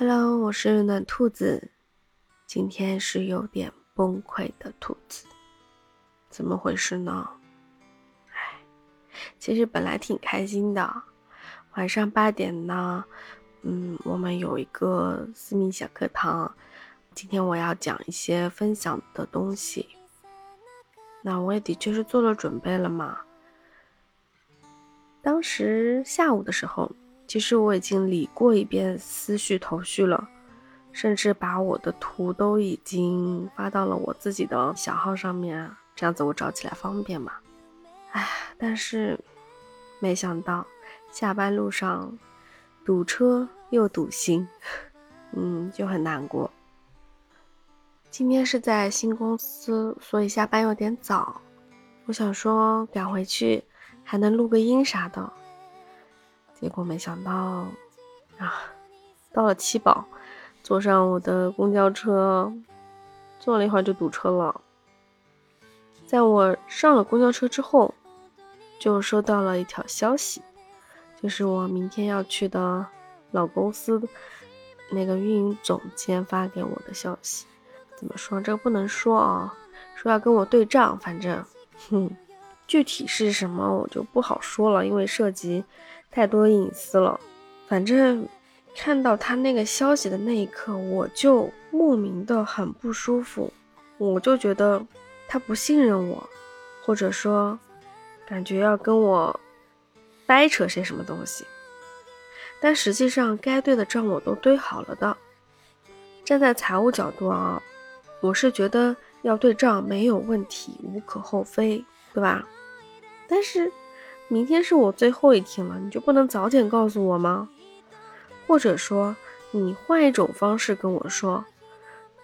Hello，我是暖兔子，今天是有点崩溃的兔子，怎么回事呢？哎，其实本来挺开心的，晚上八点呢，嗯，我们有一个私密小课堂，今天我要讲一些分享的东西，那我也的确是做了准备了嘛。当时下午的时候。其实我已经理过一遍思绪头绪了，甚至把我的图都已经发到了我自己的小号上面，这样子我找起来方便嘛。哎，但是没想到下班路上堵车又堵心，嗯，就很难过。今天是在新公司，所以下班有点早，我想说赶回去还能录个音啥的。结果没想到，啊，到了七宝，坐上我的公交车，坐了一会儿就堵车了。在我上了公交车之后，就收到了一条消息，就是我明天要去的老公司那个运营总监发给我的消息。怎么说？这个不能说啊，说要跟我对账，反正，哼，具体是什么我就不好说了，因为涉及。太多隐私了，反正看到他那个消息的那一刻，我就莫名的很不舒服，我就觉得他不信任我，或者说感觉要跟我掰扯些什么东西。但实际上该对的账我都对好了的。站在财务角度啊，我是觉得要对账没有问题，无可厚非，对吧？但是。明天是我最后一天了，你就不能早点告诉我吗？或者说，你换一种方式跟我说，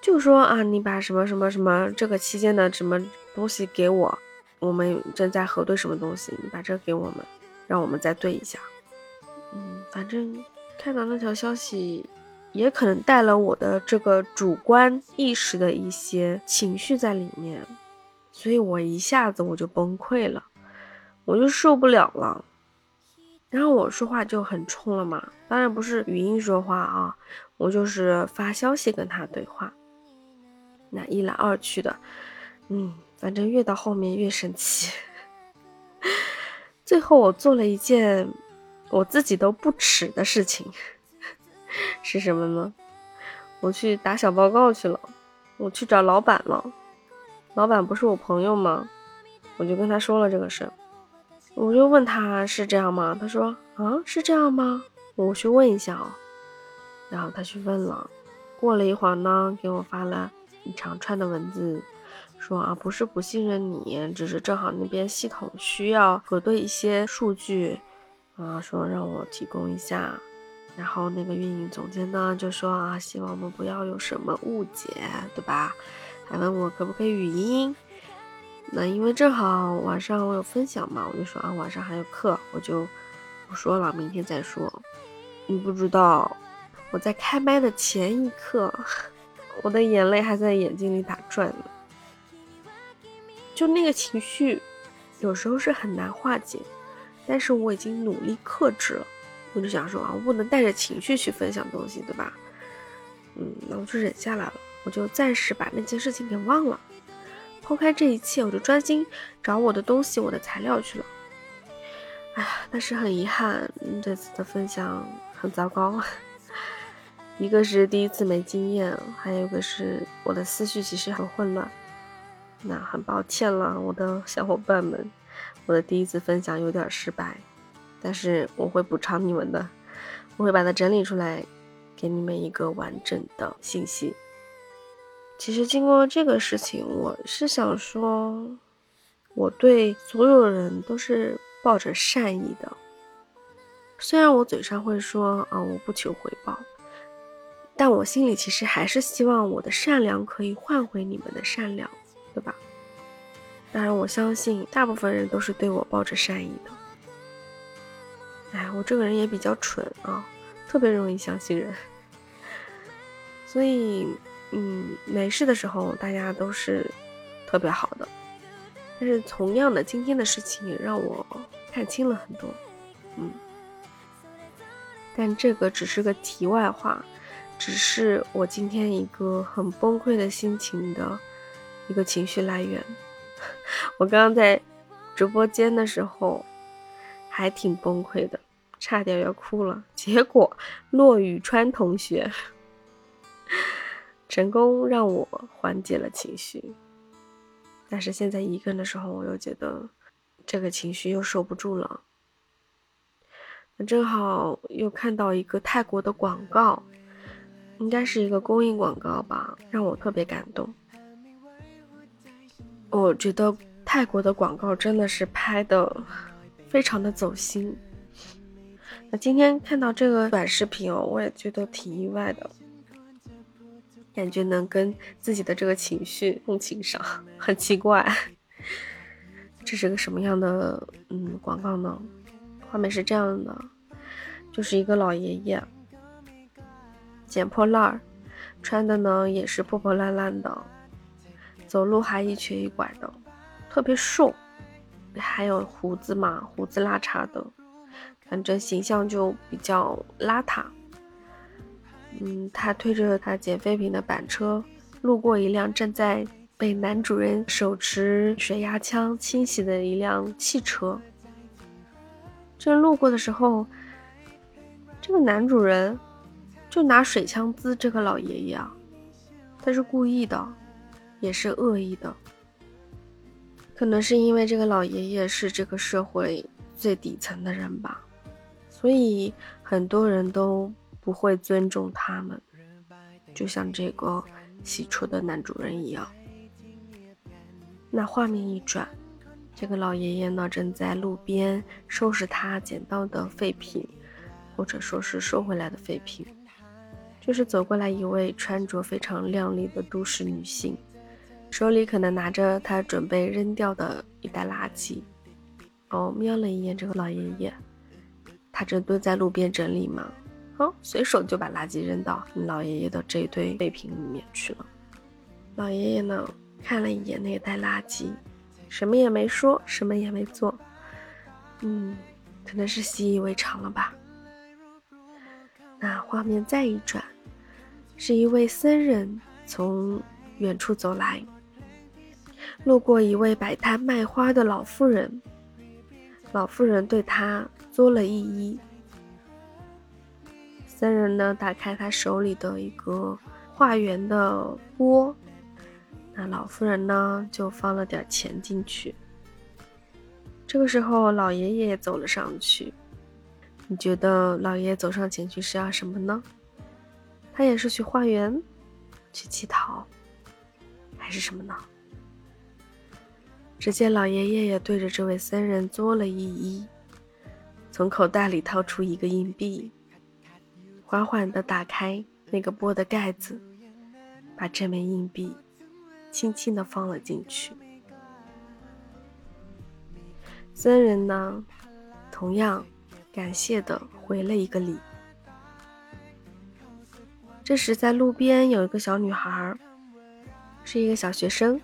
就说啊，你把什么什么什么这个期间的什么东西给我，我们正在核对什么东西，你把这给我们，让我们再对一下。嗯，反正看到那条消息，也可能带了我的这个主观意识的一些情绪在里面，所以我一下子我就崩溃了。我就受不了了，然后我说话就很冲了嘛，当然不是语音说话啊，我就是发消息跟他对话。那一来二去的，嗯，反正越到后面越生气。最后我做了一件我自己都不耻的事情，是什么呢？我去打小报告去了，我去找老板了。老板不是我朋友吗？我就跟他说了这个事。我就问他是这样吗？他说啊，是这样吗？我去问一下哦。然后他去问了，过了一会儿呢，给我发了一长串的文字，说啊，不是不信任你，只是正好那边系统需要核对一些数据，啊，说让我提供一下。然后那个运营总监呢就说啊，希望我们不要有什么误解，对吧？还问我可不可以语音。那因为正好晚上我有分享嘛，我就说啊晚上还有课，我就不说了，明天再说。你不知道，我在开麦的前一刻，我的眼泪还在眼睛里打转呢。就那个情绪，有时候是很难化解，但是我已经努力克制了。我就想说啊，我不能带着情绪去分享东西，对吧？嗯，那我就忍下来了，我就暂时把那件事情给忘了。抛开这一切，我就专心找我的东西、我的材料去了。哎呀，但是很遗憾，这次的分享很糟糕。一个是第一次没经验，还有一个是我的思绪其实很混乱。那很抱歉了，我的小伙伴们，我的第一次分享有点失败，但是我会补偿你们的，我会把它整理出来，给你们一个完整的信息。其实经过这个事情，我是想说，我对所有人都是抱着善意的。虽然我嘴上会说啊，我不求回报，但我心里其实还是希望我的善良可以换回你们的善良，对吧？当然，我相信大部分人都是对我抱着善意的。哎，我这个人也比较蠢啊，特别容易相信人，所以。嗯，没事的时候大家都是特别好的，但是同样的，今天的事情也让我看清了很多。嗯，但这个只是个题外话，只是我今天一个很崩溃的心情的一个情绪来源。我刚刚在直播间的时候还挺崩溃的，差点要哭了。结果骆雨川同学成功让我缓解了情绪，但是现在一个人的时候，我又觉得这个情绪又收不住了。那正好又看到一个泰国的广告，应该是一个公益广告吧，让我特别感动。我觉得泰国的广告真的是拍的非常的走心。那今天看到这个短视频哦，我也觉得挺意外的，感觉能跟自己的这个情绪共情上，很奇怪。这是个什么样的嗯广告呢？画面是这样的，就是一个老爷爷，捡破烂儿，穿的呢也是破破烂烂的，走路还一瘸一拐的，特别瘦，还有胡子嘛，胡子拉碴的，反正形象就比较邋遢。嗯，他推着他捡废品的板车，路过一辆正在被男主人手持水压枪清洗的一辆汽车。正路过的时候，这个男主人就拿水枪滋这个老爷爷啊，他是故意的，也是恶意的。可能是因为这个老爷爷是这个社会最底层的人吧，所以很多人都不会尊重他们，就像这个洗车的男主人一样。那画面一转。这个老爷爷呢，正在路边收拾他捡到的废品，或者说是收回来的废品。就是走过来一位穿着非常靓丽的都市女性，手里可能拿着她准备扔掉的一袋垃圾。哦，瞄了一眼这个老爷爷，他正蹲在路边整理嘛，哦，随手就把垃圾扔到老爷爷的这一堆废品里面去了。老爷爷呢，看了一眼那袋垃圾。什么也没说，什么也没做，嗯，可能是习以为常了吧。那画面再一转，是一位僧人从远处走来，路过一位摆摊卖花的老妇人，老妇人对他作了一揖。僧人呢，打开他手里的一个化缘的钵。那老妇人呢，就放了点钱进去。这个时候，老爷爷也走了上去。你觉得老爷爷走上前去是要什么呢？他也是去化缘、去乞讨，还是什么呢？只见老爷爷也对着这位僧人作了一揖，从口袋里掏出一个硬币，缓缓地打开那个钵的盖子，把这枚硬币。轻轻地放了进去。僧人呢，同样感谢的回了一个礼。这时，在路边有一个小女孩，是一个小学生，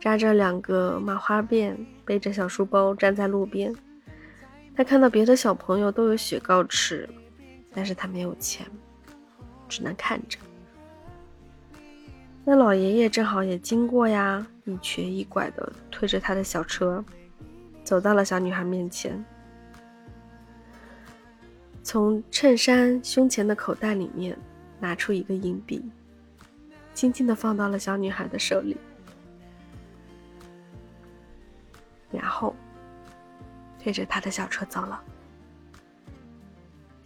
扎着两个麻花辫，背着小书包站在路边。她看到别的小朋友都有雪糕吃，但是他没有钱，只能看着。那老爷爷正好也经过呀，一瘸一拐的推着他的小车，走到了小女孩面前，从衬衫胸前的口袋里面拿出一个硬币，轻轻的放到了小女孩的手里，然后推着他的小车走了。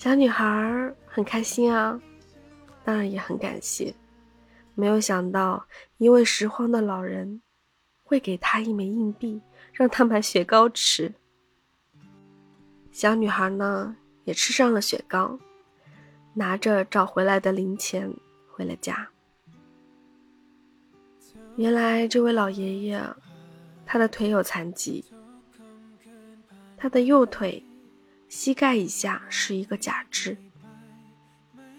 小女孩很开心啊，当然也很感谢。没有想到，一位拾荒的老人会给他一枚硬币，让他买雪糕吃。小女孩呢，也吃上了雪糕，拿着找回来的零钱回了家。原来，这位老爷爷，他的腿有残疾，他的右腿膝盖以下是一个假肢。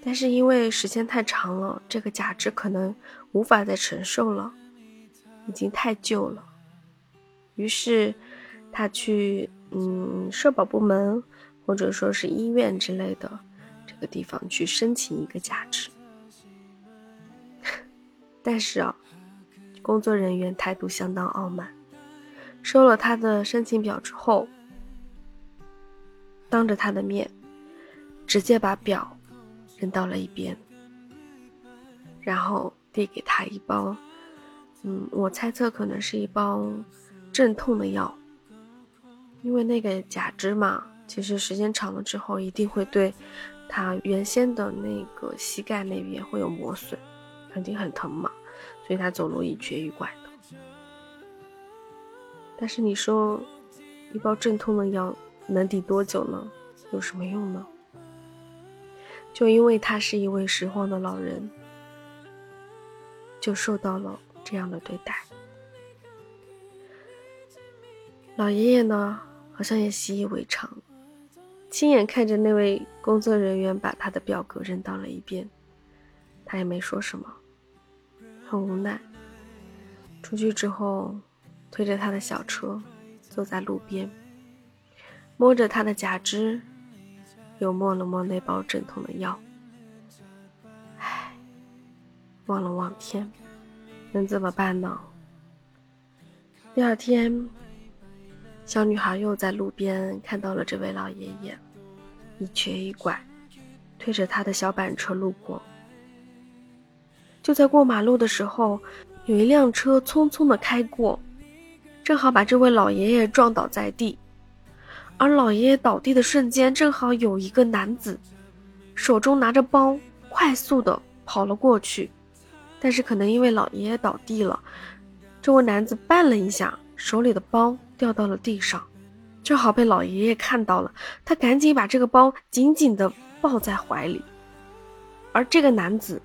但是因为时间太长了，这个假肢可能无法再承受了，已经太旧了。于是他去嗯社保部门或者说是医院之类的这个地方去申请一个假肢。但是啊，工作人员态度相当傲慢，收了他的申请表之后，当着他的面，直接把表扔到了一边，然后递给他一包，嗯，我猜测可能是一包镇痛的药，因为那个假肢嘛，其实时间长了之后一定会对他原先的那个膝盖那边会有磨损。肯定很疼嘛，所以他走路一瘸一拐的。但是你说，一包镇痛的药能抵多久呢？有什么用呢？就因为他是一位拾荒的老人，就受到了这样的对待。老爷爷呢，好像也习以为常，亲眼看着那位工作人员把他的表格扔到了一边，他也没说什么。很无奈，出去之后，推着他的小车，坐在路边，摸着他的假肢，又摸了摸那包镇痛的药，唉，望了望天，能怎么办呢？第二天，小女孩又在路边看到了这位老爷爷，一瘸一拐，推着他的小板车路过。就在过马路的时候，有一辆车匆匆的开过，正好把这位老爷爷撞倒在地。而老爷爷倒地的瞬间，正好有一个男子手中拿着包，快速的跑了过去。但是可能因为老爷爷倒地了，这位男子绊了一下，手里的包掉到了地上，正好被老爷爷看到了。他赶紧把这个包紧紧的抱在怀里，而这个男子。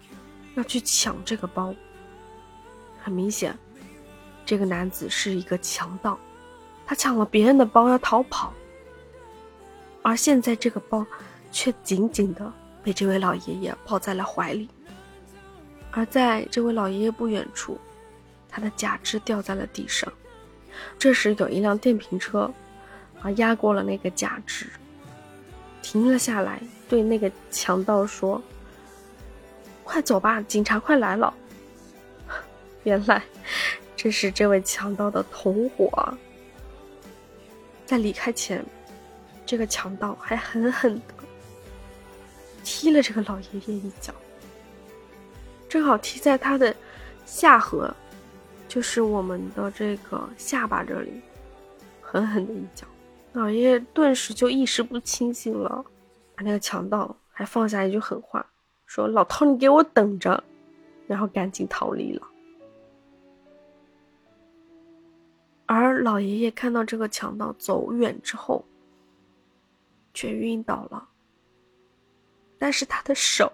要去抢这个包，很明显，这个男子是一个强盗，他抢了别人的包要逃跑，而现在这个包却紧紧的被这位老爷爷抱在了怀里，而在这位老爷爷不远处，他的假肢掉在了地上，这时有一辆电瓶车啊压过了那个假肢，停了下来，对那个强盗说。快走吧，警察快来了！原来这是这位强盗的同伙。在离开前，这个强盗还狠狠的踢了这个老爷爷一脚，正好踢在他的下颌，就是我们的这个下巴这里，狠狠的一脚，老爷爷顿时就意识不清醒了。那个强盗还放下一句狠话。说：“老头，你给我等着！”然后赶紧逃离了。而老爷爷看到这个强盗走远之后，却晕倒了。但是他的手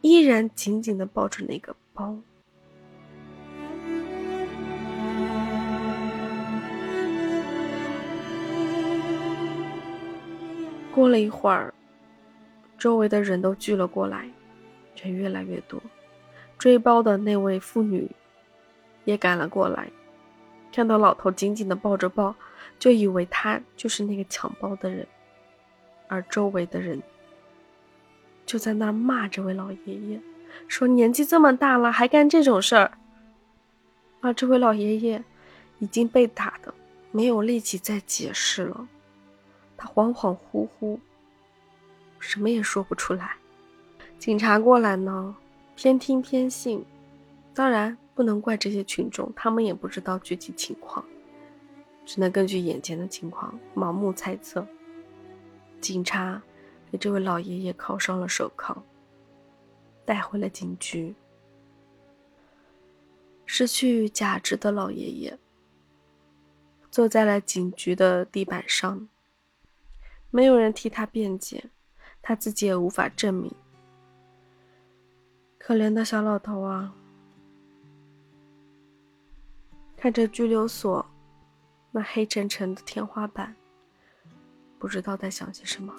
依然紧紧的抱着那个包。过了一会儿。周围的人都聚了过来，人越来越多。追包的那位妇女也赶了过来，看到老头紧紧的抱着包，就以为他就是那个抢包的人。而周围的人就在那骂这位老爷爷，说年纪这么大了还干这种事儿。而这位老爷爷已经被打的没有力气再解释了，他恍恍惚惚。什么也说不出来。警察过来呢，偏听偏信。当然不能怪这些群众，他们也不知道具体情况，只能根据眼前的情况盲目猜测。警察给这位老爷爷铐上了手铐，带回了警局。失去假肢的老爷爷坐在了警局的地板上，没有人替他辩解。他自己也无法证明。可怜的小老头啊，看着拘留所那黑沉沉的天花板，不知道在想些什么。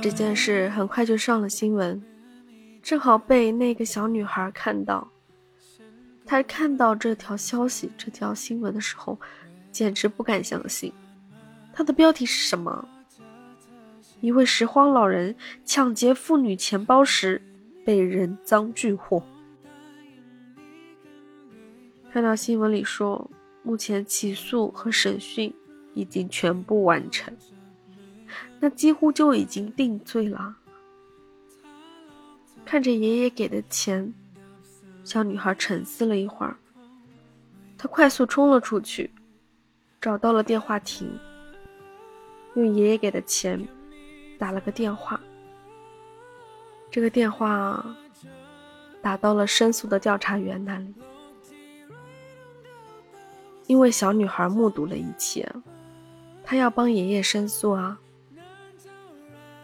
这件事很快就上了新闻。正好被那个小女孩看到，她看到这条消息、这条新闻的时候，简直不敢相信。它的标题是什么？一位拾荒老人抢劫妇女钱包时被人赃俱获。看到新闻里说，目前起诉和审讯已经全部完成，那几乎就已经定罪了。看着爷爷给的钱，小女孩沉思了一会儿，她快速冲了出去，找到了电话亭，用爷爷给的钱。打了个电话，这个电话打到了申诉的调查员那里，因为小女孩目睹了一切，她要帮爷爷申诉啊。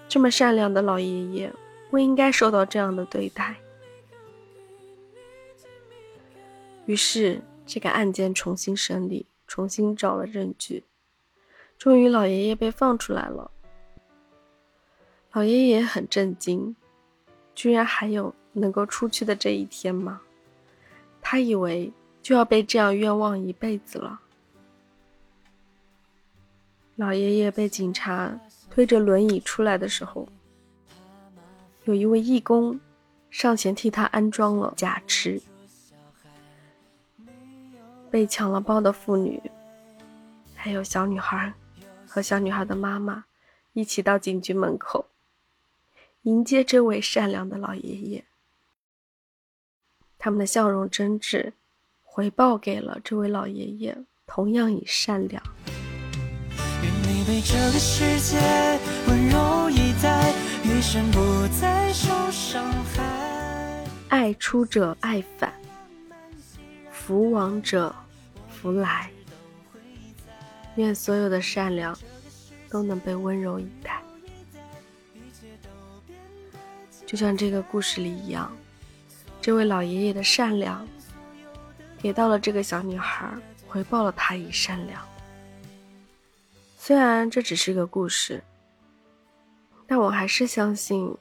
这么善良的老爷爷不应该受到这样的对待，于是这个案件重新审理，重新找了证据，终于老爷爷被放出来了。老爷爷很震惊，居然还有能够出去的这一天吗？他以为就要被这样冤枉一辈子了。老爷爷被警察推着轮椅出来的时候，有一位义工上前替他安装了假肢。被抢了包的妇女，还有小女孩和小女孩的妈妈，一起到警局门口。迎接这位善良的老爷爷，他们的笑容真挚，回报给了这位老爷爷同样以善良。愿你对这个世界温柔以待，余生不再受伤害爱出者爱返，福往者福来。愿所有的善良都能被温柔以待。就像这个故事里一样，这位老爷爷的善良，给到了这个小女孩，回报了她以善良。虽然这只是个故事，但我还是相信，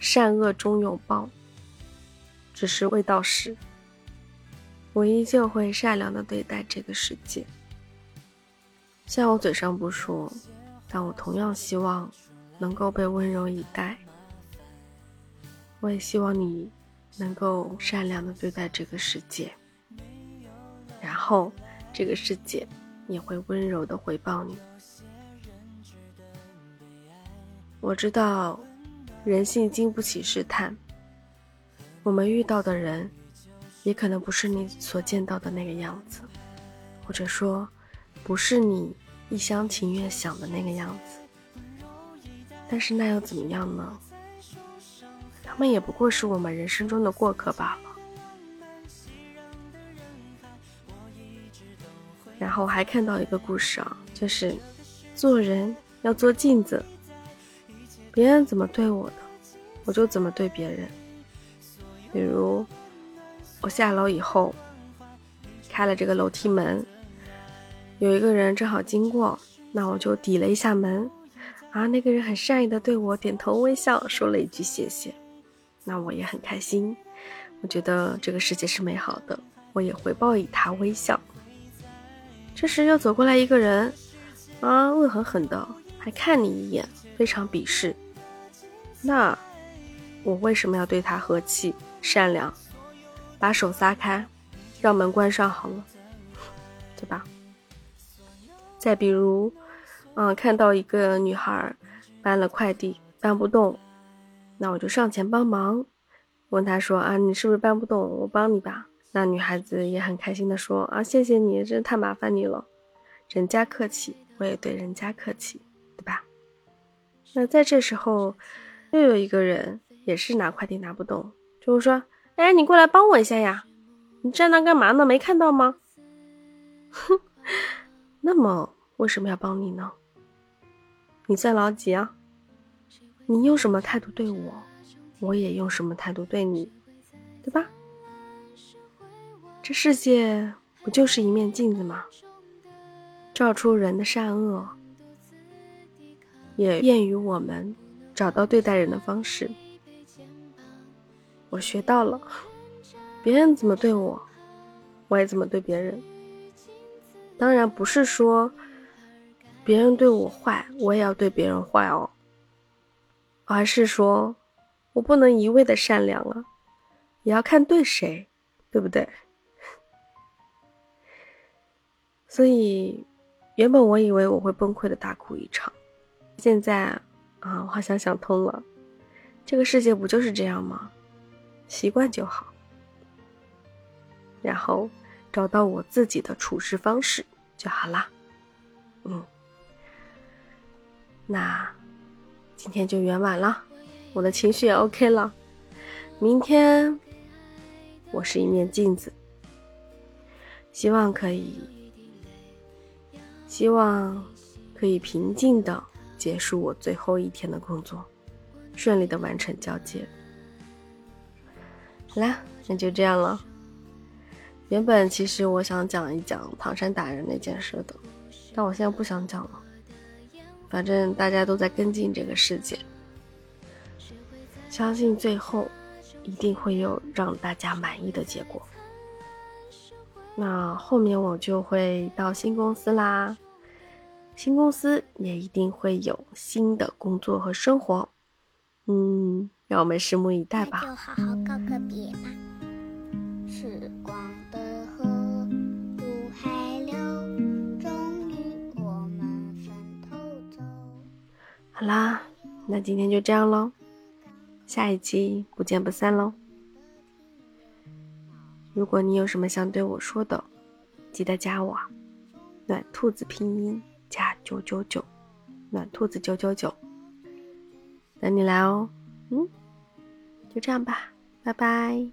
善恶终有报。只是未到时，我依旧会善良的对待这个世界。虽然我嘴上不说，但我同样希望能够被温柔以待。我也希望你能够善良的对待这个世界，然后这个世界也会温柔的回报你。我知道人性经不起试探，我们遇到的人也可能不是你所见到的那个样子，或者说不是你一厢情愿想的那个样子。但是那又怎么样呢？他们也不过是我们人生中的过客罢了。然后还看到一个故事啊，就是做人要做镜子，别人怎么对我的，我就怎么对别人。比如我下楼以后，开了这个楼梯门，有一个人正好经过，那我就抵了一下门，啊，那个人很善意的对我点头微笑，说了一句谢谢。那我也很开心，我觉得这个世界是美好的，我也回报以他微笑。这时又走过来一个人，啊，恶狠狠的还看你一眼，非常鄙视。那我为什么要对他和气善良？把手撒开，让门关上好了，对吧？再比如，嗯，看到一个女孩搬了快递，搬不动。那我就上前帮忙，问他说：“啊，你是不是搬不动？我帮你吧。”那女孩子也很开心的说：“啊，谢谢你，真太麻烦你了。”人家客气，我也对人家客气，对吧？那在这时候，又有一个人也是拿快递拿不动，就会说：“哎，你过来帮我一下呀！你站那干嘛呢？没看到吗？”哼，那么为什么要帮你呢？你算老几啊？你用什么态度对我，我也用什么态度对你，对吧？这世界不就是一面镜子吗？照出人的善恶，也便于我们找到对待人的方式。我学到了，别人怎么对我，我也怎么对别人。当然不是说别人对我坏，我也要对别人坏哦，而是说我不能一味的善良啊，也要看对谁，对不对？所以原本我以为我会崩溃的大哭一场，现在啊，我好像想通了，这个世界不就是这样吗？习惯就好。然后找到我自己的处事方式就好啦。嗯，那今天就圆满了，我的情绪也 OK 了。明天我是一面镜子，希望可以，希望可以平静的结束我最后一天的工作，顺利的完成交接。好啦，那就这样了。原本其实我想讲一讲唐山打人那件事的，但我现在不想讲了。反正大家都在跟进这个事件，相信最后一定会有让大家满意的结果。那后面我就会到新公司啦，新公司也一定会有新的工作和生活。嗯，让我们拭目以待吧。就好好告个别吧。好啦，那今天就这样喽，下一期不见不散喽。如果你有什么想对我说的，记得加我，暖兔子拼音加九九九，暖兔子九九九，等你来哦。嗯，就这样吧，拜拜。